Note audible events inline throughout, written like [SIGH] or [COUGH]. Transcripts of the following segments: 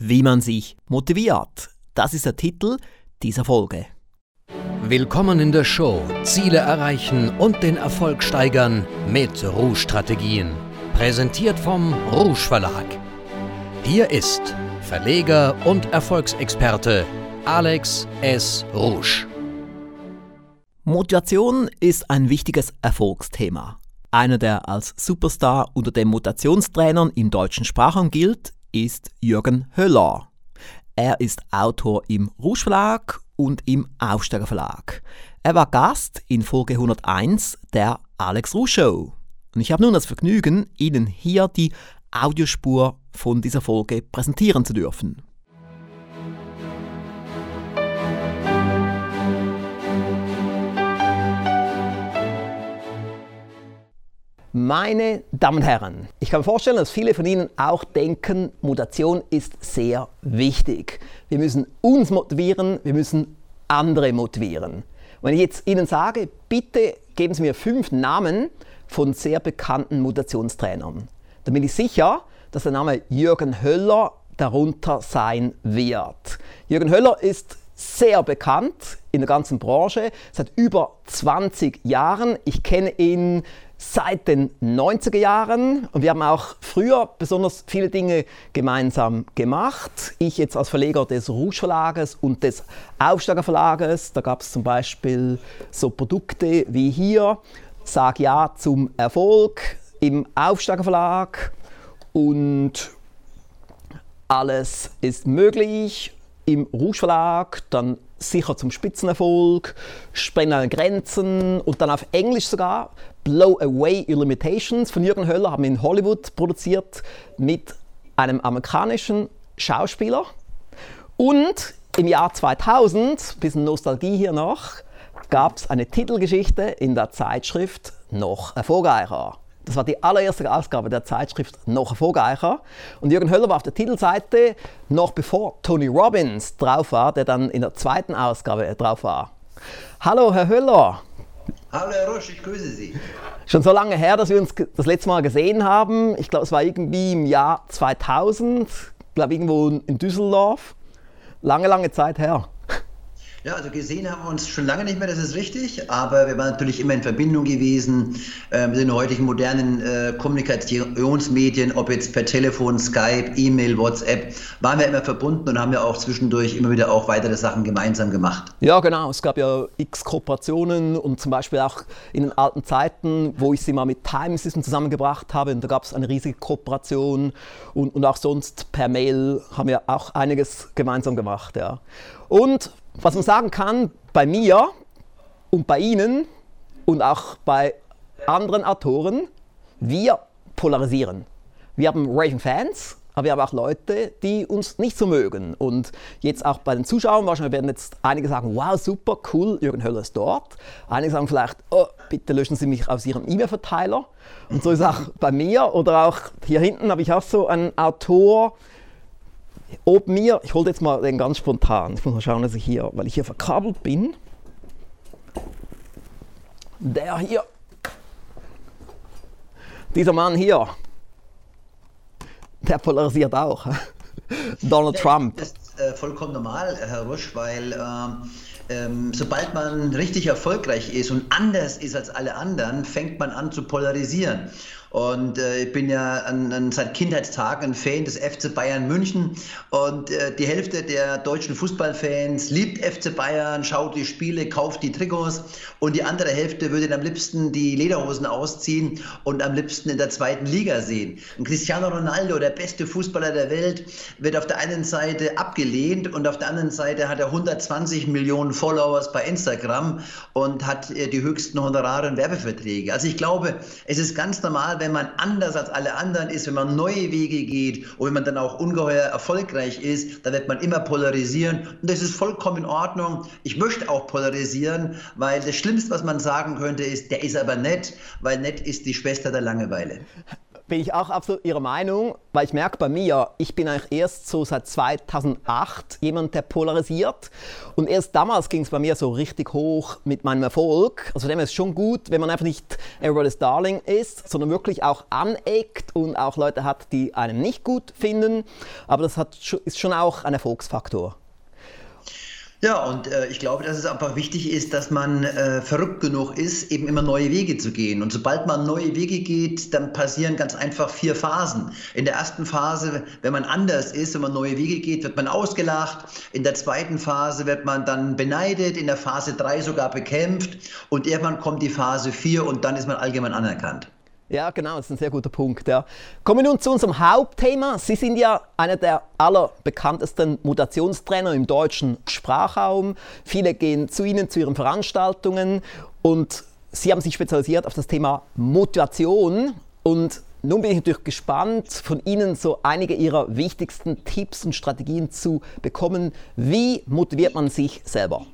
Wie man sich motiviert. Das ist der Titel dieser Folge. Willkommen in der Show Ziele erreichen und den Erfolg steigern mit Rouge-Strategien. Präsentiert vom Rouge Verlag. Hier ist Verleger und Erfolgsexperte Alex S. Rouge. Motivation ist ein wichtiges Erfolgsthema. Einer, der als Superstar unter den Motivationstrainern im deutschen Sprachraum gilt, ist Jürgen Höller. Er ist Autor im Rouge Verlag und im Aufsteiger Verlag. Er war Gast in Folge 101 der Alex Rouge Show. Und ich habe nun das Vergnügen, Ihnen hier die Audiospur von dieser Folge präsentieren zu dürfen. Meine Damen und Herren, ich kann mir vorstellen, dass viele von Ihnen auch denken, Motivation ist sehr wichtig. Wir müssen uns motivieren, wir müssen andere motivieren. Wenn ich jetzt Ihnen sage, bitte geben Sie mir fünf Namen von sehr bekannten Motivationstrainern, dann bin ich sicher, dass der Name Jürgen Höller darunter sein wird. Jürgen Höller ist sehr bekannt in der ganzen Branche, seit über 20 Jahren. Ich kenne ihn seit den 90er Jahren und wir haben auch früher besonders viele Dinge gemeinsam gemacht. Ich jetzt als Verleger des Rouge Verlages und des Aufsteiger Verlages, da gab es zum Beispiel so Produkte wie hier, Sag Ja zum Erfolg im Aufsteiger Verlag und alles ist möglich im Rouge Verlag, dann sicher zum Spitzenerfolg, Sprengen Grenzen und dann auf Englisch sogar Blow Away Your Limitations von Jürgen Höller haben wir in Hollywood produziert mit einem amerikanischen Schauspieler. Und im Jahr 2000, ein bisschen Nostalgie hier noch, gab es eine Titelgeschichte in der Zeitschrift Noch erfolgreicher. Das war die allererste Ausgabe der Zeitschrift Noch erfolgreicher. Und Jürgen Höller war auf der Titelseite noch bevor Tony Robbins drauf war, der dann in der zweiten Ausgabe drauf war. Hallo, Herr Höller. Hallo Herr Rosch, ich grüße Sie. Schon so lange her, dass wir uns das letzte Mal gesehen haben. Ich glaube, es war irgendwie im Jahr 2000, ich glaube irgendwo in Düsseldorf. Lange, lange Zeit her. Ja, also gesehen haben wir uns schon lange nicht mehr, das ist richtig, aber wir waren natürlich immer in Verbindung gewesen äh, mit den heutigen modernen äh, Kommunikationsmedien, ob jetzt per Telefon, Skype, E-Mail, WhatsApp, waren wir immer verbunden und haben ja auch zwischendurch immer wieder auch weitere Sachen gemeinsam gemacht. Ja, genau. Es gab ja x Kooperationen und zum Beispiel auch in den alten Zeiten, wo ich sie mal mit Time System zusammengebracht habe, und da gab es eine riesige Kooperation und, und auch sonst per Mail haben wir auch einiges gemeinsam gemacht. Ja. Und was man sagen kann, bei mir und bei Ihnen und auch bei anderen Autoren, wir polarisieren. Wir haben Raving Fans, aber wir haben auch Leute, die uns nicht so mögen. Und jetzt auch bei den Zuschauern, wahrscheinlich werden jetzt einige sagen, wow, super, cool, Jürgen Höller ist dort. Einige sagen vielleicht, oh, bitte löschen Sie mich aus Ihrem E-Mail-Verteiler. Und so ist auch bei mir oder auch hier hinten habe ich auch so einen Autor, ob mir, ich hole jetzt mal den ganz spontan, ich muss mal schauen, dass ich hier, weil ich hier verkabelt bin, der hier, dieser Mann hier, der polarisiert auch. Donald ja, Trump. Das ist äh, vollkommen normal, Herr Rusch, weil ähm, ähm, sobald man richtig erfolgreich ist und anders ist als alle anderen, fängt man an zu polarisieren. Und äh, ich bin ja an, an, seit Kindheitstagen ein Fan des FC Bayern München. Und äh, die Hälfte der deutschen Fußballfans liebt FC Bayern, schaut die Spiele, kauft die Trikots. Und die andere Hälfte würde am liebsten die Lederhosen ausziehen und am liebsten in der zweiten Liga sehen. Und Cristiano Ronaldo, der beste Fußballer der Welt, wird auf der einen Seite abgelehnt und auf der anderen Seite hat er 120 Millionen Followers bei Instagram und hat äh, die höchsten Honorare und Werbeverträge. Also ich glaube, es ist ganz normal, wenn man anders als alle anderen ist, wenn man neue Wege geht und wenn man dann auch ungeheuer erfolgreich ist, dann wird man immer polarisieren. Und das ist vollkommen in Ordnung. Ich möchte auch polarisieren, weil das Schlimmste, was man sagen könnte, ist, der ist aber nett, weil nett ist die Schwester der Langeweile. Bin ich auch absolut Ihrer Meinung, weil ich merke bei mir, ich bin eigentlich erst so seit 2008 jemand, der polarisiert. Und erst damals ging es bei mir so richtig hoch mit meinem Erfolg. Also dem ist es schon gut, wenn man einfach nicht Everybody's Darling ist, sondern wirklich auch aneckt und auch Leute hat, die einen nicht gut finden. Aber das hat, ist schon auch ein Erfolgsfaktor. Ja, und äh, ich glaube, dass es einfach wichtig ist, dass man äh, verrückt genug ist, eben immer neue Wege zu gehen. Und sobald man neue Wege geht, dann passieren ganz einfach vier Phasen. In der ersten Phase, wenn man anders ist, wenn man neue Wege geht, wird man ausgelacht. In der zweiten Phase wird man dann beneidet, in der Phase drei sogar bekämpft. Und irgendwann kommt die Phase vier und dann ist man allgemein anerkannt. Ja, genau, das ist ein sehr guter Punkt. Ja. Kommen wir nun zu unserem Hauptthema. Sie sind ja einer der allerbekanntesten Mutationstrainer im deutschen Sprachraum. Viele gehen zu Ihnen, zu Ihren Veranstaltungen und Sie haben sich spezialisiert auf das Thema Motivation. Und nun bin ich natürlich gespannt, von Ihnen so einige Ihrer wichtigsten Tipps und Strategien zu bekommen. Wie motiviert man sich selber?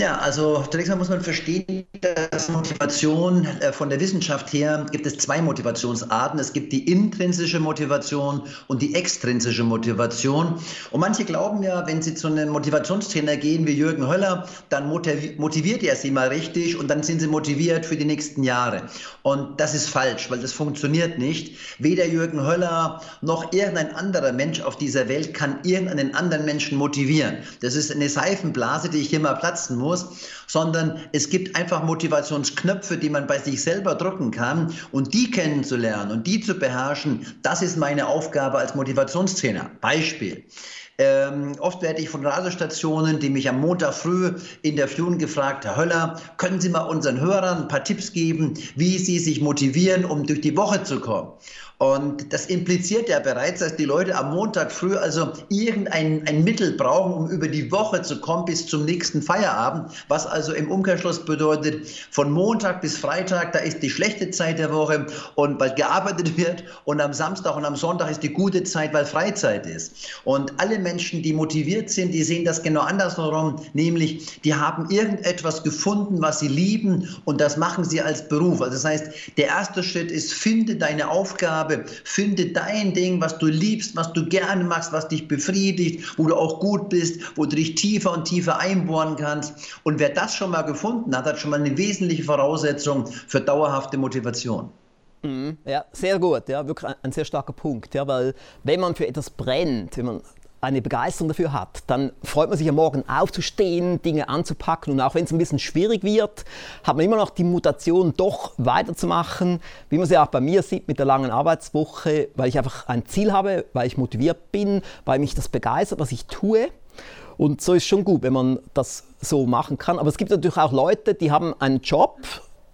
Ja, also zunächst mal muss man verstehen, dass Motivation äh, von der Wissenschaft her gibt es zwei Motivationsarten. Es gibt die intrinsische Motivation und die extrinsische Motivation. Und manche glauben ja, wenn sie zu einem Motivationstrainer gehen wie Jürgen Höller, dann motiviert er sie mal richtig und dann sind sie motiviert für die nächsten Jahre. Und das ist falsch, weil das funktioniert nicht. Weder Jürgen Höller noch irgendein anderer Mensch auf dieser Welt kann irgendeinen anderen Menschen motivieren. Das ist eine Seifenblase, die ich hier mal platzen muss muss, sondern es gibt einfach Motivationsknöpfe, die man bei sich selber drücken kann und die kennenzulernen und die zu beherrschen, das ist meine Aufgabe als Motivationstrainer. Beispiel. Ähm, oft werde ich von Radiostationen, die mich am Montag früh in der Führung gefragt, Herr Höller, können Sie mal unseren Hörern ein paar Tipps geben, wie sie sich motivieren, um durch die Woche zu kommen? Und das impliziert ja bereits, dass die Leute am Montag früh also irgendein ein Mittel brauchen, um über die Woche zu kommen bis zum nächsten Feierabend. Was also im Umkehrschluss bedeutet, von Montag bis Freitag, da ist die schlechte Zeit der Woche und weil gearbeitet wird und am Samstag und am Sonntag ist die gute Zeit, weil Freizeit ist. Und alle Menschen, die motiviert sind, die sehen das genau andersherum, nämlich die haben irgendetwas gefunden, was sie lieben und das machen sie als Beruf. Also das heißt, der erste Schritt ist, finde deine Aufgabe, habe. Finde dein Ding, was du liebst, was du gerne machst, was dich befriedigt, wo du auch gut bist, wo du dich tiefer und tiefer einbohren kannst. Und wer das schon mal gefunden hat, hat schon mal eine wesentliche Voraussetzung für dauerhafte Motivation. Mhm. Ja, sehr gut, ja, wirklich ein, ein, sehr starker Punkt, ja, weil wenn man für etwas brennt, wenn man eine Begeisterung dafür hat, dann freut man sich am Morgen aufzustehen, Dinge anzupacken und auch wenn es ein bisschen schwierig wird, hat man immer noch die Mutation, doch weiterzumachen, wie man es ja auch bei mir sieht mit der langen Arbeitswoche, weil ich einfach ein Ziel habe, weil ich motiviert bin, weil mich das begeistert, was ich tue. Und so ist schon gut, wenn man das so machen kann. Aber es gibt natürlich auch Leute, die haben einen Job,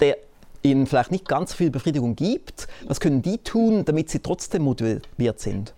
der ihnen vielleicht nicht ganz viel Befriedigung gibt. Was können die tun, damit sie trotzdem motiviert sind?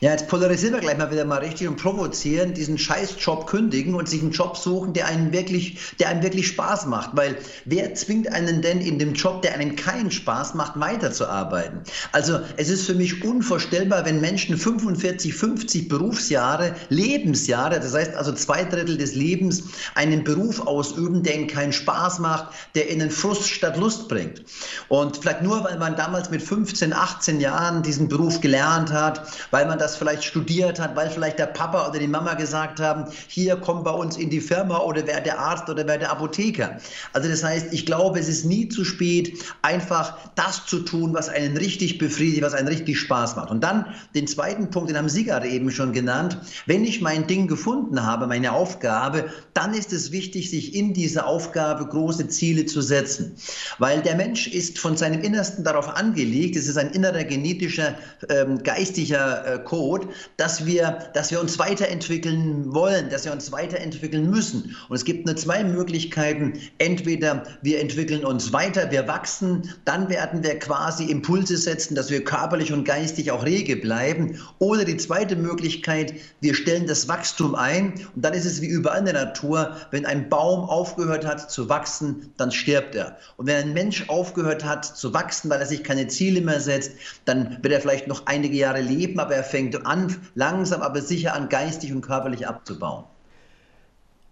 Ja, jetzt polarisieren wir gleich mal wieder mal richtig und provozieren, diesen Scheißjob kündigen und sich einen Job suchen, der einen wirklich, der einem wirklich Spaß macht. Weil wer zwingt einen denn in dem Job, der einem keinen Spaß macht, weiterzuarbeiten? Also es ist für mich unvorstellbar, wenn Menschen 45, 50 Berufsjahre, Lebensjahre, das heißt also zwei Drittel des Lebens, einen Beruf ausüben, der ihnen keinen Spaß macht, der ihnen Frust statt Lust bringt. Und vielleicht nur, weil man damals mit 15, 18 Jahren diesen Beruf gelernt hat, weil man das vielleicht studiert hat, weil vielleicht der Papa oder die Mama gesagt haben, hier komm bei uns in die Firma oder wer der Arzt oder wer der Apotheker. Also das heißt, ich glaube, es ist nie zu spät, einfach das zu tun, was einen richtig befriedigt, was einen richtig Spaß macht. Und dann den zweiten Punkt, den haben Sie gerade eben schon genannt, wenn ich mein Ding gefunden habe, meine Aufgabe, dann ist es wichtig, sich in diese Aufgabe große Ziele zu setzen. Weil der Mensch ist von seinem Innersten darauf angelegt, es ist ein innerer genetischer, ähm, geistiger äh, Code, dass wir, dass wir uns weiterentwickeln wollen, dass wir uns weiterentwickeln müssen. Und es gibt nur zwei Möglichkeiten. Entweder wir entwickeln uns weiter, wir wachsen, dann werden wir quasi Impulse setzen, dass wir körperlich und geistig auch rege bleiben. Oder die zweite Möglichkeit, wir stellen das Wachstum ein und dann ist es wie überall in der Natur, wenn ein Baum aufgehört hat zu wachsen, dann stirbt er. Und wenn ein Mensch aufgehört hat zu wachsen, weil er sich keine Ziele mehr setzt, dann wird er vielleicht noch einige Jahre leben, leben, aber er fängt an, langsam aber sicher an, geistig und körperlich abzubauen.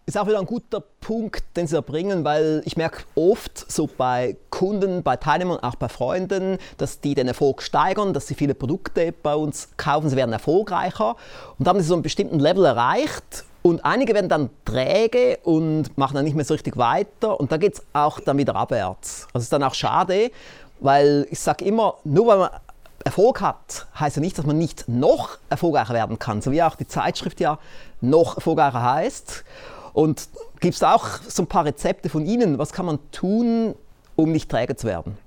ist auch wieder ein guter Punkt, den Sie erbringen, weil ich merke oft so bei Kunden, bei Teilnehmern, auch bei Freunden, dass die den Erfolg steigern, dass sie viele Produkte bei uns kaufen, sie werden erfolgreicher und haben sie so einen bestimmten Level erreicht und einige werden dann träge und machen dann nicht mehr so richtig weiter und da geht es auch dann wieder abwärts. Also es ist dann auch schade, weil ich sage immer, nur weil man Erfolg hat, heißt ja nicht, dass man nicht noch erfolgreicher werden kann, so wie auch die Zeitschrift ja noch erfolgreicher heißt. Und gibt es auch so ein paar Rezepte von Ihnen? Was kann man tun, um nicht träge zu werden?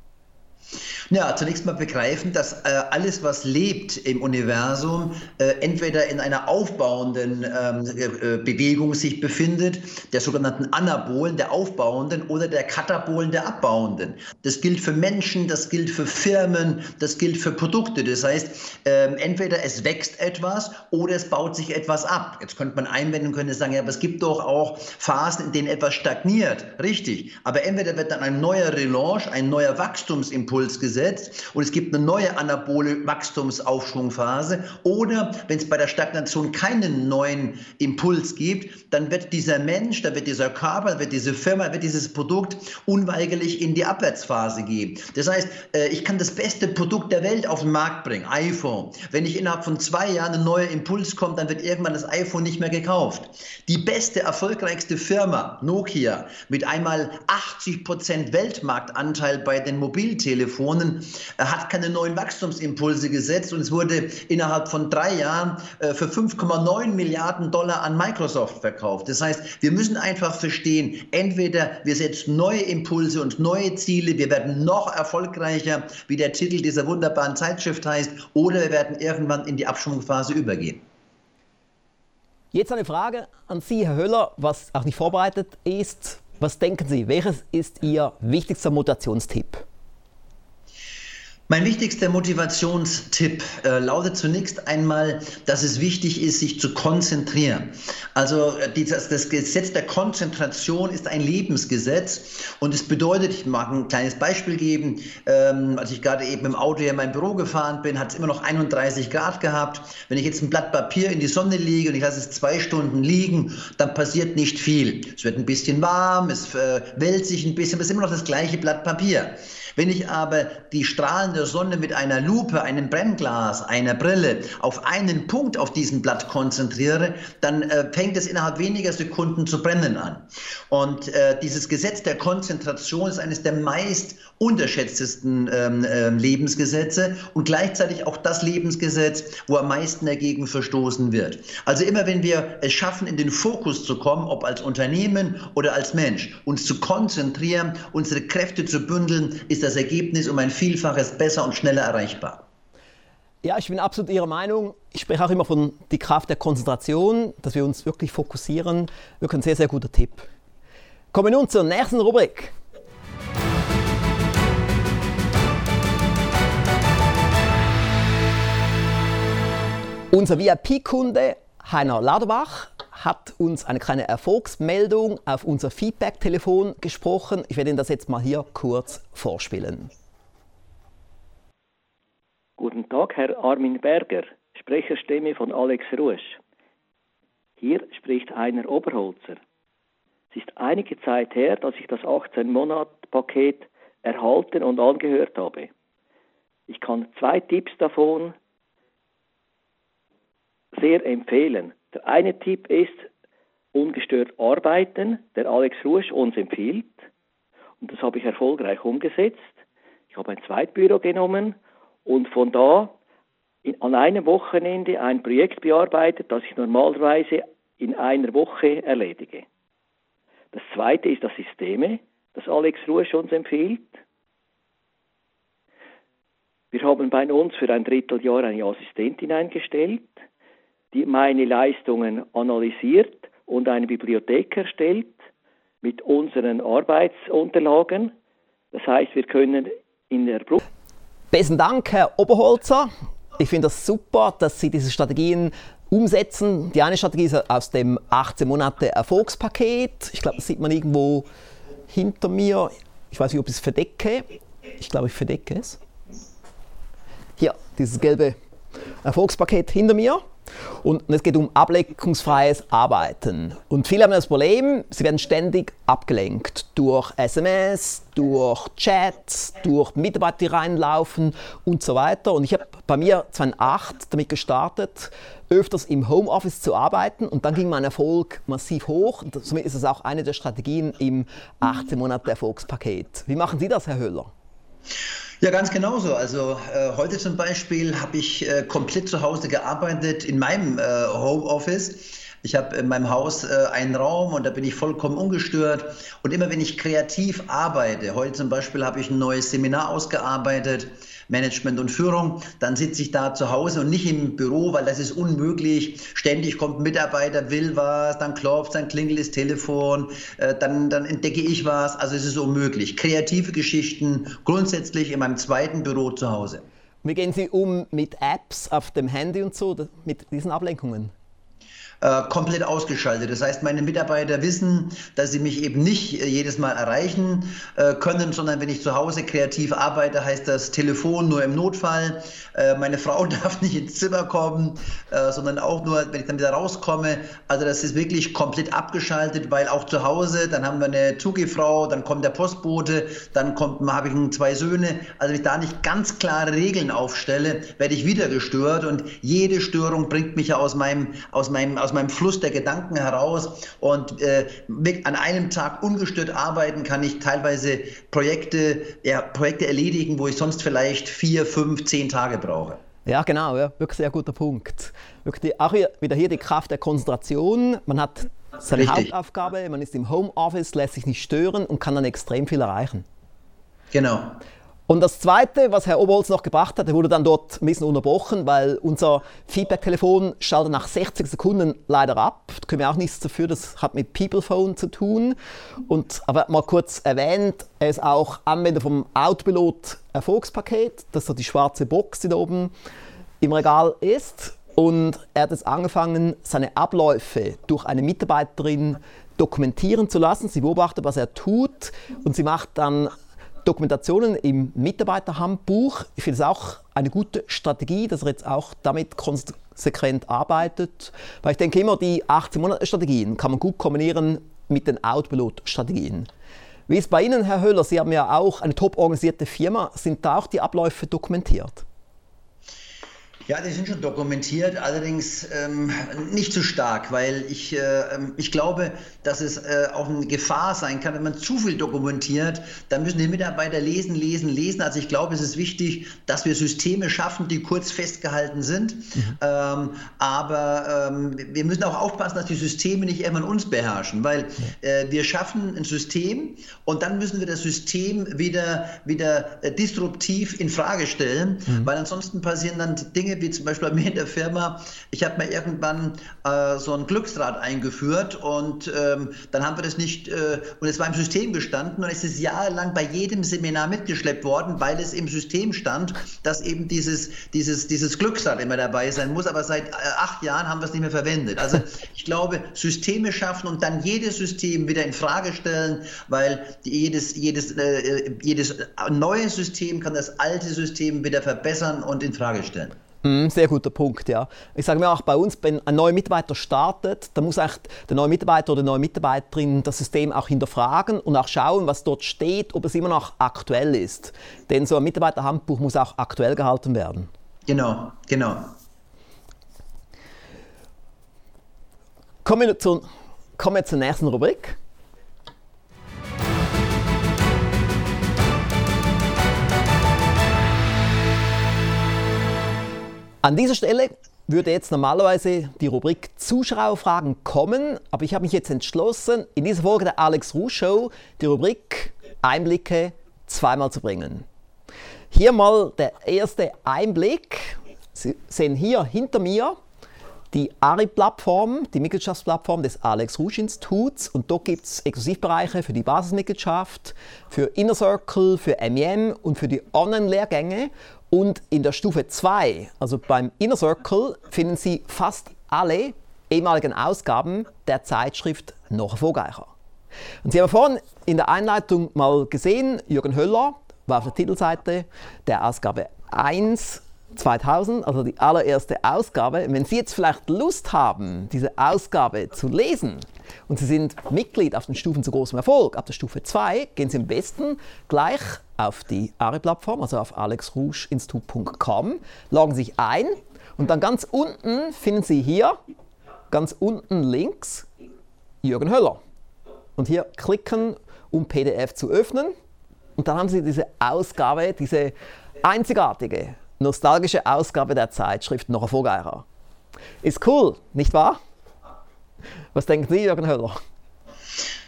Ja, zunächst mal begreifen, dass äh, alles, was lebt im Universum, äh, entweder in einer aufbauenden ähm, äh, Bewegung sich befindet, der sogenannten Anabolen, der aufbauenden, oder der Katabolen, der abbauenden. Das gilt für Menschen, das gilt für Firmen, das gilt für Produkte. Das heißt, ähm, entweder es wächst etwas oder es baut sich etwas ab. Jetzt könnte man einwenden können sagen, ja, aber es gibt doch auch Phasen, in denen etwas stagniert. Richtig. Aber entweder wird dann ein neuer Relaunch, ein neuer Wachstumsimpuls Impuls gesetzt und es gibt eine neue anabole Wachstumsaufschwungphase. Oder wenn es bei der Stagnation keinen neuen Impuls gibt, dann wird dieser Mensch, dann wird dieser Körper, wird diese Firma, wird dieses Produkt unweigerlich in die Abwärtsphase gehen. Das heißt, äh, ich kann das beste Produkt der Welt auf den Markt bringen, iPhone. Wenn ich innerhalb von zwei Jahren ein neuer Impuls kommt, dann wird irgendwann das iPhone nicht mehr gekauft. Die beste, erfolgreichste Firma, Nokia, mit einmal 80 Prozent Weltmarktanteil bei den Mobiltelefonen, Telefonen, hat keine neuen Wachstumsimpulse gesetzt und es wurde innerhalb von drei Jahren äh, für 5,9 Milliarden Dollar an Microsoft verkauft. Das heißt, wir müssen einfach verstehen, entweder wir setzen neue Impulse und neue Ziele, wir werden noch erfolgreicher, wie der Titel dieser wunderbaren Zeitschrift heißt, oder wir werden irgendwann in die Abschwungphase übergehen. Jetzt eine Frage an Sie, Herr Höller, was auch nicht vorbereitet ist. Was denken Sie, welches ist Ihr wichtigster Motivationstipp? Mein wichtigster Motivationstipp äh, lautet zunächst einmal, dass es wichtig ist, sich zu konzentrieren. Also äh, dieses, das Gesetz der Konzentration ist ein Lebensgesetz und es bedeutet, ich mag ein kleines Beispiel geben, ähm, als ich gerade eben im Auto hier in mein Büro gefahren bin, hat es immer noch 31 Grad gehabt. Wenn ich jetzt ein Blatt Papier in die Sonne lege und ich lasse es zwei Stunden liegen, dann passiert nicht viel. Es wird ein bisschen warm, es äh, wälzt sich ein bisschen, aber es ist immer noch das gleiche Blatt Papier. Wenn ich aber die Strahlen der Sonne mit einer Lupe, einem Brennglas, einer Brille auf einen Punkt auf diesem Blatt konzentriere, dann äh, fängt es innerhalb weniger Sekunden zu brennen an. Und äh, dieses Gesetz der Konzentration ist eines der meist unterschätztesten ähm, äh, Lebensgesetze und gleichzeitig auch das Lebensgesetz, wo am meisten dagegen verstoßen wird. Also immer wenn wir es schaffen, in den Fokus zu kommen, ob als Unternehmen oder als Mensch, uns zu konzentrieren, unsere Kräfte zu bündeln, ist das Ergebnis um ein Vielfaches besser und schneller erreichbar. Ja, ich bin absolut Ihrer Meinung. Ich spreche auch immer von die Kraft der Konzentration, dass wir uns wirklich fokussieren. Wirklich ein sehr, sehr guter Tipp. Kommen wir nun zur nächsten Rubrik. Unser VIP-Kunde Heiner Laderbach hat uns eine kleine Erfolgsmeldung auf unser Feedback-Telefon gesprochen. Ich werde Ihnen das jetzt mal hier kurz vorspielen. Guten Tag, Herr Armin Berger, Sprecherstimme von Alex Rusch. Hier spricht einer Oberholzer. Es ist einige Zeit her, dass ich das 18-Monat-Paket erhalten und angehört habe. Ich kann zwei Tipps davon sehr empfehlen. Der eine Tipp ist ungestört arbeiten, der Alex Rusch uns empfiehlt. Und das habe ich erfolgreich umgesetzt. Ich habe ein Zweitbüro genommen und von da in, an einem Wochenende ein Projekt bearbeitet, das ich normalerweise in einer Woche erledige. Das zweite ist das Systeme, das Alex Rusch uns empfiehlt. Wir haben bei uns für ein Dritteljahr eine Assistentin eingestellt die meine Leistungen analysiert und eine Bibliothek erstellt mit unseren Arbeitsunterlagen. Das heißt, wir können in der Brust. Besten Dank, Herr Oberholzer. Ich finde das super, dass Sie diese Strategien umsetzen. Die eine Strategie ist aus dem 18 Monate Erfolgspaket. Ich glaube, das sieht man irgendwo hinter mir. Ich weiß nicht, ob ich es verdecke. Ich glaube, ich verdecke es. Hier, dieses gelbe Erfolgspaket hinter mir. Und es geht um ablenkungsfreies Arbeiten. Und viele haben das Problem, sie werden ständig abgelenkt durch SMS, durch Chats, durch Mitarbeiter, die reinlaufen und so weiter. Und ich habe bei mir 2008 damit gestartet, öfters im Homeoffice zu arbeiten und dann ging mein Erfolg massiv hoch. Und somit ist es auch eine der Strategien im 18 Monate Erfolgspaket. Wie machen Sie das, Herr Höller? Ja, ganz genauso. Also äh, heute zum Beispiel habe ich äh, komplett zu Hause gearbeitet in meinem äh, Homeoffice. Ich habe in meinem Haus äh, einen Raum und da bin ich vollkommen ungestört. Und immer wenn ich kreativ arbeite, heute zum Beispiel habe ich ein neues Seminar ausgearbeitet, Management und Führung, dann sitze ich da zu Hause und nicht im Büro, weil das ist unmöglich. Ständig kommt ein Mitarbeiter, will was, dann klopft, dann klingelt das Telefon, äh, dann, dann entdecke ich was. Also es ist unmöglich. Kreative Geschichten grundsätzlich in meinem zweiten Büro zu Hause. Wie gehen Sie um mit Apps auf dem Handy und so, mit diesen Ablenkungen? Äh, komplett ausgeschaltet. Das heißt, meine Mitarbeiter wissen, dass sie mich eben nicht äh, jedes Mal erreichen äh, können, sondern wenn ich zu Hause kreativ arbeite, heißt das Telefon nur im Notfall. meine Frau [LAUGHS] darf nicht ins Zimmer kommen, sondern auch nur, wenn ich dann wieder rauskomme. Also das ist wirklich komplett abgeschaltet, weil auch zu Hause, dann haben wir eine Zugefrau, dann kommt der Postbote, dann kommt, habe ich zwei Söhne. Also wenn ich da nicht ganz klare Regeln aufstelle, werde ich wieder gestört und jede Störung bringt mich ja aus meinem, aus meinem, aus meinem Fluss der Gedanken heraus und äh, an einem Tag ungestört arbeiten kann ich teilweise Projekte, ja, Projekte erledigen, wo ich sonst vielleicht vier, fünf, zehn Tage brauche. Ja, genau, ja, wirklich sehr guter Punkt. Wirklich auch hier, wieder hier die Kraft der Konzentration. Man hat seine Richtig. Hauptaufgabe, man ist im Homeoffice, lässt sich nicht stören und kann dann extrem viel erreichen. Genau. Und das Zweite, was Herr Oberholz noch gebracht hat, er wurde dann dort ein bisschen unterbrochen, weil unser Feedback-Telefon schaltet nach 60 Sekunden leider ab. Da können wir auch nichts dafür, das hat mit Peoplephone zu tun. Und aber mal kurz erwähnt, er ist auch Anwender vom Autopilot Erfolgspaket, das ist so die schwarze Box, die da oben im Regal ist. Und er hat jetzt angefangen, seine Abläufe durch eine Mitarbeiterin dokumentieren zu lassen. Sie beobachtet, was er tut und sie macht dann Dokumentationen im Mitarbeiterhandbuch. Ich finde es auch eine gute Strategie, dass er jetzt auch damit konsequent arbeitet. Weil ich denke immer, die 18-Monate-Strategien kann man gut kombinieren mit den Outpilot-Strategien. Wie ist bei Ihnen, Herr Höller? Sie haben ja auch eine top organisierte Firma. Sind da auch die Abläufe dokumentiert? Ja, die sind schon dokumentiert, allerdings ähm, nicht zu so stark, weil ich, äh, ich glaube, dass es äh, auch eine Gefahr sein kann, wenn man zu viel dokumentiert, dann müssen die Mitarbeiter lesen, lesen, lesen. Also ich glaube, es ist wichtig, dass wir Systeme schaffen, die kurz festgehalten sind. Mhm. Ähm, aber ähm, wir müssen auch aufpassen, dass die Systeme nicht irgendwann uns beherrschen, weil äh, wir schaffen ein System und dann müssen wir das System wieder, wieder äh, disruptiv in Frage stellen, mhm. weil ansonsten passieren dann Dinge, wie zum Beispiel bei mir in der Firma. Ich habe mir irgendwann äh, so ein Glücksrad eingeführt und ähm, dann haben wir das nicht, äh, und es war im System gestanden und es ist jahrelang bei jedem Seminar mitgeschleppt worden, weil es im System stand, dass eben dieses, dieses, dieses Glücksrad immer dabei sein muss. Aber seit äh, acht Jahren haben wir es nicht mehr verwendet. Also ich glaube, Systeme schaffen und dann jedes System wieder in Frage stellen, weil jedes, jedes, äh, jedes neue System kann das alte System wieder verbessern und in Frage stellen. Mm, sehr guter Punkt, ja. Ich sage mir auch bei uns, wenn ein neuer Mitarbeiter startet, dann muss echt der neue Mitarbeiter oder die neue Mitarbeiterin das System auch hinterfragen und auch schauen, was dort steht, ob es immer noch aktuell ist. Denn so ein Mitarbeiterhandbuch muss auch aktuell gehalten werden. Genau, genau. Kommen wir, zu, kommen wir zur nächsten Rubrik. An dieser Stelle würde jetzt normalerweise die Rubrik Zuschauerfragen kommen, aber ich habe mich jetzt entschlossen, in dieser Folge der Alex Ruh Show die Rubrik Einblicke zweimal zu bringen. Hier mal der erste Einblick. Sie sehen hier hinter mir die ARI-Plattform, die Mitgliedschaftsplattform des Alex Rouge Instituts. Und dort gibt es Exklusivbereiche für die Basismitgliedschaft, für Inner Circle, für MEM und für die Online-Lehrgänge. Und in der Stufe 2, also beim Inner Circle, finden Sie fast alle ehemaligen Ausgaben der Zeitschrift noch erfolgreicher. Und Sie haben vorhin in der Einleitung mal gesehen, Jürgen Höller war auf der Titelseite der Ausgabe 1 2000, also die allererste Ausgabe. Wenn Sie jetzt vielleicht Lust haben, diese Ausgabe zu lesen und Sie sind Mitglied auf den Stufen zu großem Erfolg, ab der Stufe 2, gehen Sie am besten gleich auf die ARE-Plattform, also auf alexrouschinstitut.com, loggen sich ein und dann ganz unten finden Sie hier, ganz unten links, Jürgen Höller. Und hier klicken, um PDF zu öffnen. Und dann haben Sie diese Ausgabe, diese einzigartige, nostalgische Ausgabe der Zeitschrift noch Vorgeiger. Ist cool, nicht wahr? Was denken Sie, Jürgen Höller?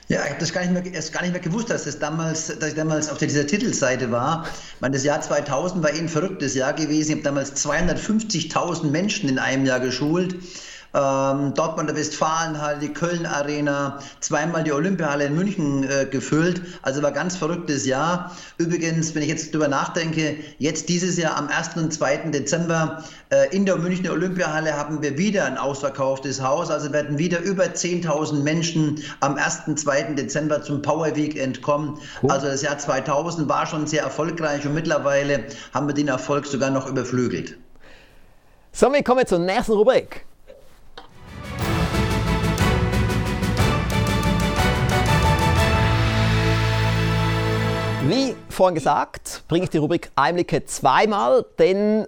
Ja, ich habe das gar nicht, mehr, erst gar nicht mehr gewusst, dass, das damals, dass ich damals auf dieser Titelseite war. Ich meine, das Jahr 2000 war eh ein verrücktes Jahr gewesen. Ich habe damals 250.000 Menschen in einem Jahr geschult ähm, Dortmunder Westfalenhalle, die Köln Arena, zweimal die Olympiahalle in München äh, gefüllt. Also war ganz verrücktes Jahr. Übrigens, wenn ich jetzt drüber nachdenke, jetzt dieses Jahr am 1. und 2. Dezember äh, in der Münchner Olympiahalle haben wir wieder ein ausverkauftes Haus. Also werden wieder über 10.000 Menschen am 1. und 2. Dezember zum Power Weekend kommen. Cool. Also das Jahr 2000 war schon sehr erfolgreich und mittlerweile haben wir den Erfolg sogar noch überflügelt. So, wir kommen zur nächsten Rubrik. Wie vorhin gesagt, bringe ich die Rubrik Einblicke zweimal, denn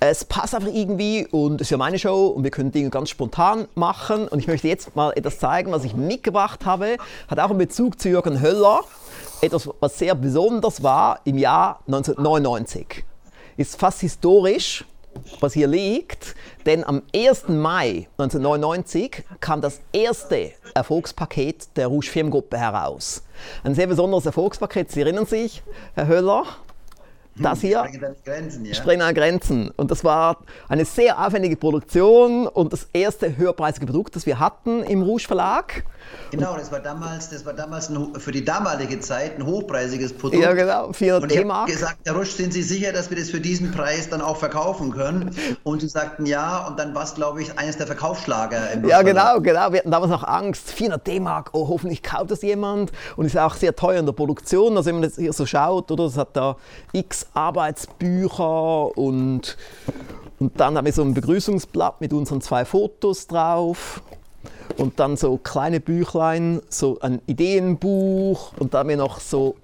es passt einfach irgendwie und es ist ja meine Show und wir können Dinge ganz spontan machen. Und ich möchte jetzt mal etwas zeigen, was ich mitgebracht habe. Hat auch einen Bezug zu Jürgen Höller. Etwas, was sehr besonders war im Jahr 1999. Ist fast historisch, was hier liegt, denn am 1. Mai 1999 kam das erste Erfolgspaket der Rouge Firmengruppe heraus. Ein sehr besonderes Erfolgspaket, Sie erinnern sich, Herr Höller? Das hier Grenzen, ja? sprengt an Grenzen. Und das war eine sehr aufwendige Produktion und das erste höherpreisige Produkt, das wir hatten im Rouge Verlag. Genau, das war damals, das war damals ein, für die damalige Zeit ein hochpreisiges Produkt. Ja, genau, 400 D-Mark. Ich habe gesagt, Herr Rusch, sind Sie sicher, dass wir das für diesen Preis dann auch verkaufen können? [LAUGHS] Und Sie sagten ja, und dann war es, glaube ich, eines der Verkaufsschlager. Im ja, genau, genau. Wir hatten damals noch Angst, 400 D-Mark, oh, hoffentlich kauft das jemand. Und ist auch sehr teuer in der Produktion. Also, wenn man das hier so schaut, oder, es hat da x Arbeitsbücher und, und dann haben wir so ein Begrüßungsblatt mit unseren zwei Fotos drauf und dann so kleine Büchlein, so ein Ideenbuch und dann wir noch so,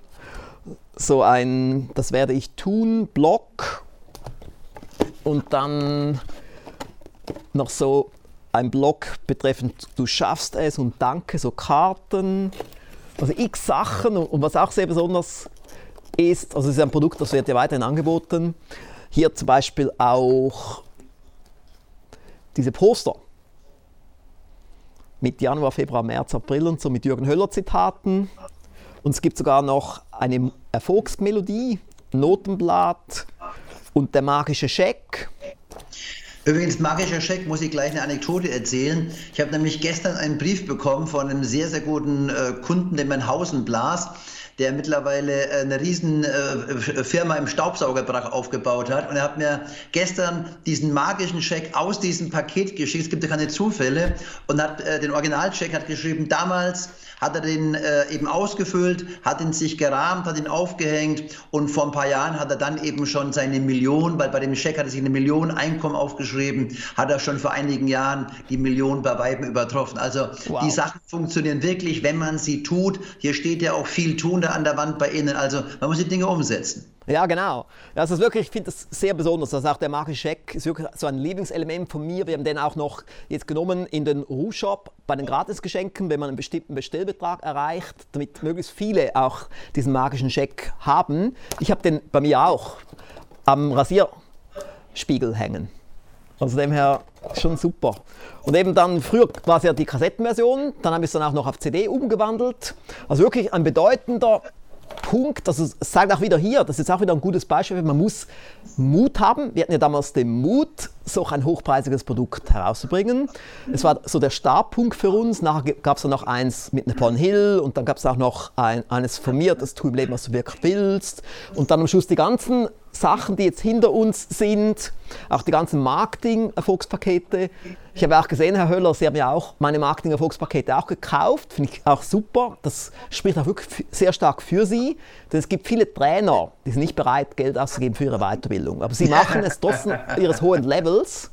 so ein Das werde ich tun Blog. Und dann noch so ein Blog betreffend Du schaffst es und Danke, so Karten, also x Sachen und, und was auch sehr besonders ist, also es ist ein Produkt, das wird ja weiterhin angeboten. Hier zum Beispiel auch diese Poster mit Januar, Februar, März, April und so mit Jürgen Höller Zitaten. Und es gibt sogar noch eine Erfolgsmelodie, Notenblatt und der magische Scheck. Übrigens, magischer Scheck, muss ich gleich eine Anekdote erzählen. Ich habe nämlich gestern einen Brief bekommen von einem sehr, sehr guten äh, Kunden, der mein Hausen blas der mittlerweile äh, eine riesen äh, Firma im Staubsaugerbereich aufgebaut hat. Und er hat mir gestern diesen magischen Scheck aus diesem Paket geschickt. Es gibt ja keine Zufälle. Und hat äh, den Originalcheck hat geschrieben, damals hat er den eben ausgefüllt, hat ihn sich gerahmt, hat ihn aufgehängt und vor ein paar Jahren hat er dann eben schon seine Million, weil bei dem Scheck hat er sich eine Million Einkommen aufgeschrieben, hat er schon vor einigen Jahren die Million bei Weiben übertroffen. Also wow. die Sachen funktionieren wirklich, wenn man sie tut. Hier steht ja auch viel Tun an der Wand bei Ihnen. Also man muss die Dinge umsetzen. Ja, genau. Das ist wirklich, ich finde das sehr besonders. Also auch der magische Scheck ist wirklich so ein Lieblingselement von mir. Wir haben den auch noch jetzt genommen in den Rouge-Shop bei den Gratisgeschenken, wenn man einen bestimmten Bestellbetrag erreicht, damit möglichst viele auch diesen magischen Scheck haben. Ich habe den bei mir auch am Rasierspiegel hängen. Also dem her schon super. Und eben dann, früher war es ja die Kassettenversion, dann haben wir es dann auch noch auf CD umgewandelt. Also wirklich ein bedeutender Punkt, also zeigt auch wieder hier, das ist auch wieder ein gutes Beispiel, man muss Mut haben. Wir hatten ja damals den Mut, so ein hochpreisiges Produkt herauszubringen. Es war so der Startpunkt für uns. Nachher gab es noch eins mit Napoleon Hill und dann gab es auch noch ein, eines von mir, das Tu im Leben, was du wirklich willst. Und dann am Schluss die ganzen Sachen, die jetzt hinter uns sind, auch die ganzen Marketing-Erfolgspakete, Ich habe auch gesehen, Herr Höller, Sie haben ja auch meine Marketing-Erfolgspakete auch gekauft. Finde ich auch super. Das spricht auch wirklich sehr stark für Sie. Denn es gibt viele Trainer, die sind nicht bereit, Geld auszugeben für ihre Weiterbildung. Aber sie [LAUGHS] machen es trotz ihres hohen Levels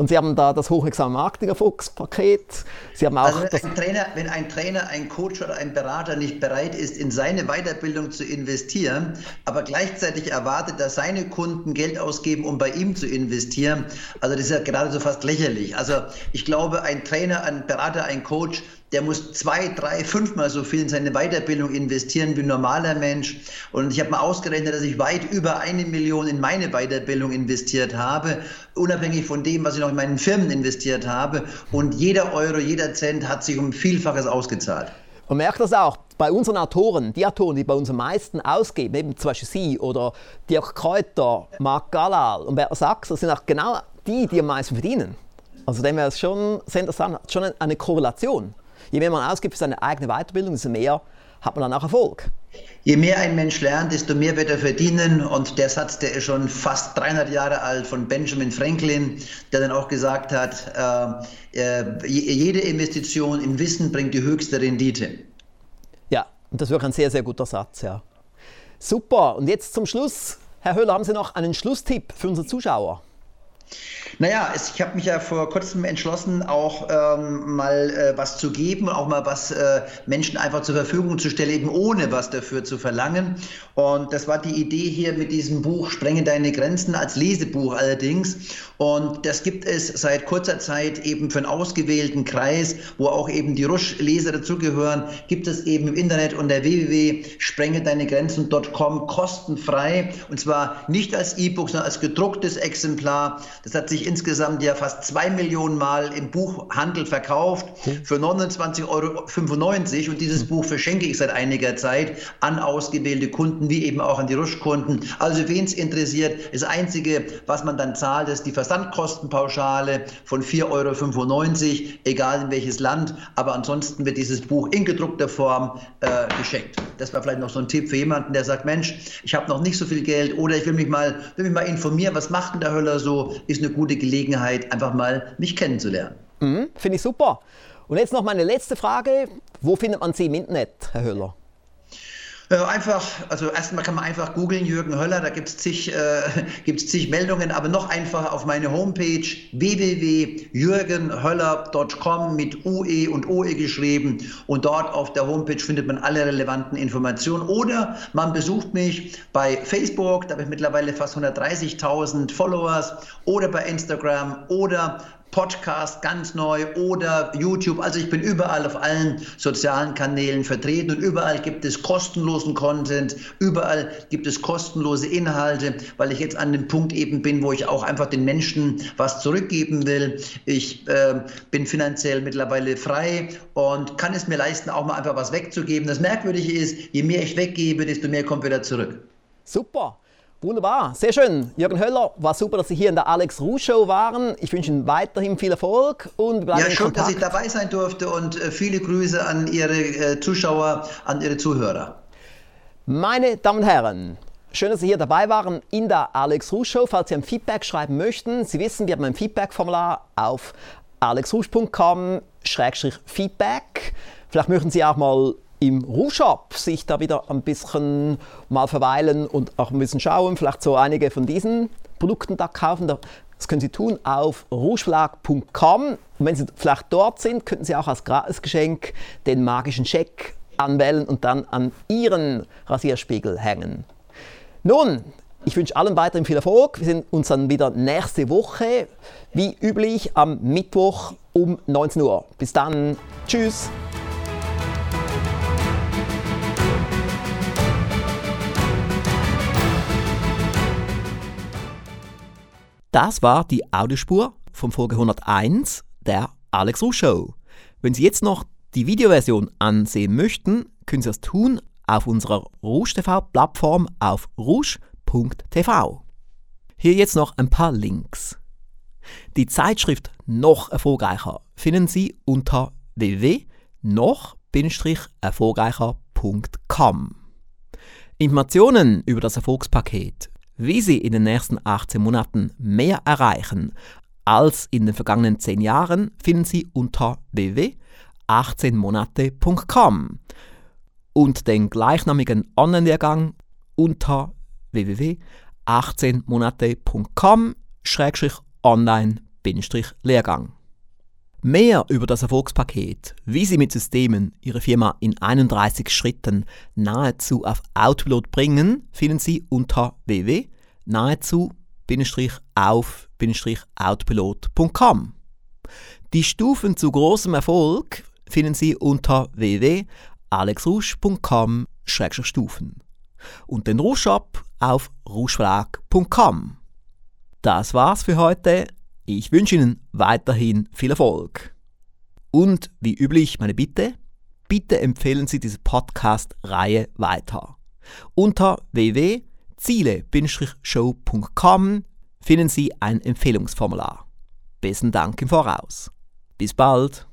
und Sie haben da das Hochexamen Marketing Erfolgspaket. Sie haben auch also wenn, ein Trainer, wenn ein Trainer, ein Coach oder ein Berater nicht bereit ist, in seine Weiterbildung zu investieren, aber gleichzeitig erwartet, dass seine Kunden Geld ausgeben, um bei ihm zu investieren, also das ist ja geradezu fast lächerlich. Also ich glaube, ein Trainer, ein Berater, ein Coach, der muss zwei, drei, fünfmal so viel in seine Weiterbildung investieren wie ein normaler Mensch. Und ich habe mal ausgerechnet, dass ich weit über eine Million in meine Weiterbildung investiert habe, unabhängig von dem, was ich noch in meinen Firmen investiert habe. Und jeder Euro, jeder Cent hat sich um Vielfaches ausgezahlt. Man merkt das auch bei unseren Autoren, die Autoren, die bei uns am meisten ausgeben, eben zum Beispiel Sie oder Dirk Kräuter, Marc Galal und Bert Sachs, das sind auch genau die, die am meisten verdienen. Also dem wäre es schon schon eine Korrelation. Je mehr man ausgibt für seine eigene Weiterbildung, desto mehr hat man dann auch Erfolg. Je mehr ein Mensch lernt, desto mehr wird er verdienen. Und der Satz, der ist schon fast 300 Jahre alt von Benjamin Franklin, der dann auch gesagt hat, äh, äh, jede Investition in Wissen bringt die höchste Rendite. Ja, und das ist wirklich ein sehr, sehr guter Satz, ja. Super. Und jetzt zum Schluss, Herr Höhler, haben Sie noch einen Schlusstipp für unsere Zuschauer? Naja, es, ich habe mich ja vor kurzem entschlossen, auch ähm, mal äh, was zu geben, auch mal was äh, Menschen einfach zur Verfügung zu stellen, eben ohne was dafür zu verlangen. Und das war die Idee hier mit diesem Buch Sprenge deine Grenzen als Lesebuch allerdings. Und das gibt es seit kurzer Zeit eben für einen ausgewählten Kreis, wo auch eben die Rusch-Leser dazugehören, gibt es eben im Internet unter www.sprengedeinegrenzen.com kostenfrei. Und zwar nicht als E-Book, sondern als gedrucktes Exemplar. Das hat sich insgesamt ja fast zwei Millionen Mal im Buchhandel verkauft für 29,95 Euro. Und dieses Buch verschenke ich seit einiger Zeit an ausgewählte Kunden, wie eben auch an die Rusch-Kunden. Also wen es interessiert, das Einzige, was man dann zahlt, ist die Versandkostenpauschale von 4,95 Euro, egal in welches Land. Aber ansonsten wird dieses Buch in gedruckter Form äh, geschenkt. Das war vielleicht noch so ein Tipp für jemanden, der sagt, Mensch, ich habe noch nicht so viel Geld oder ich will mich mal, will mich mal informieren, was macht denn der Höller so? Ist eine gute Gelegenheit, einfach mal mich kennenzulernen. Mhm, Finde ich super. Und jetzt noch meine letzte Frage. Wo findet man Sie im Internet, Herr Höller? Äh, einfach, also erstmal kann man einfach googeln, Jürgen Höller, da gibt es zig, äh, [LAUGHS] zig Meldungen, aber noch einfacher auf meine Homepage www.jürgenhöller.com mit UE und OE geschrieben und dort auf der Homepage findet man alle relevanten Informationen oder man besucht mich bei Facebook, da habe ich mittlerweile fast 130.000 Followers oder bei Instagram oder Podcast ganz neu oder YouTube. Also ich bin überall auf allen sozialen Kanälen vertreten und überall gibt es kostenlosen Content, überall gibt es kostenlose Inhalte, weil ich jetzt an dem Punkt eben bin, wo ich auch einfach den Menschen was zurückgeben will. Ich äh, bin finanziell mittlerweile frei und kann es mir leisten, auch mal einfach was wegzugeben. Das Merkwürdige ist, je mehr ich weggebe, desto mehr kommt wieder zurück. Super. Wunderbar, sehr schön. Jürgen Höller, war super, dass Sie hier in der Alex Ruh Show waren. Ich wünsche Ihnen weiterhin viel Erfolg und bleiben Ja, schön, dass ich dabei sein durfte und äh, viele Grüße an Ihre äh, Zuschauer, an Ihre Zuhörer. Meine Damen und Herren, Schön, dass Sie hier dabei waren in der Alex Ruh Show. Falls Sie ein Feedback schreiben möchten, Sie wissen, wir haben ein Feedback-Formular auf alexrusch.com-feedback. Vielleicht möchten Sie auch mal im Rushop sich da wieder ein bisschen mal verweilen und auch ein bisschen schauen, vielleicht so einige von diesen Produkten da kaufen. Das können Sie tun auf rougeverlag.com. Und wenn Sie vielleicht dort sind, könnten Sie auch als Gratisgeschenk den magischen Scheck anwählen und dann an Ihren Rasierspiegel hängen. Nun, ich wünsche allen weiterhin viel Erfolg. Wir sehen uns dann wieder nächste Woche, wie üblich am Mittwoch um 19 Uhr. Bis dann. Tschüss. Das war die Audiospur von Folge 101 der Alex Rusch Show. Wenn Sie jetzt noch die Videoversion ansehen möchten, können Sie das tun auf unserer Rouge TV Plattform auf rouge.tv. Hier jetzt noch ein paar Links. Die Zeitschrift Noch erfolgreicher finden Sie unter www.noch-erfolgreicher.com. Informationen über das Erfolgspaket wie Sie in den nächsten 18 Monaten mehr erreichen, als in den vergangenen 10 Jahren finden Sie unter www.18monate.com und den gleichnamigen Online-Lehrgang unter www.18monate.com-online-lehrgang. Mehr über das Erfolgspaket, wie Sie mit Systemen Ihre Firma in 31 Schritten nahezu auf Autopilot bringen, finden Sie unter www.nahezu-auf-autopilot.com. Die Stufen zu großem Erfolg finden Sie unter www.alexrusch.com-stufen und den Ruschshop auf ruschverlag.com. Das war's für heute. Ich wünsche Ihnen weiterhin viel Erfolg. Und wie üblich meine Bitte, bitte empfehlen Sie diese Podcast-Reihe weiter. Unter www.ziele-show.com finden Sie ein Empfehlungsformular. Besten Dank im Voraus. Bis bald.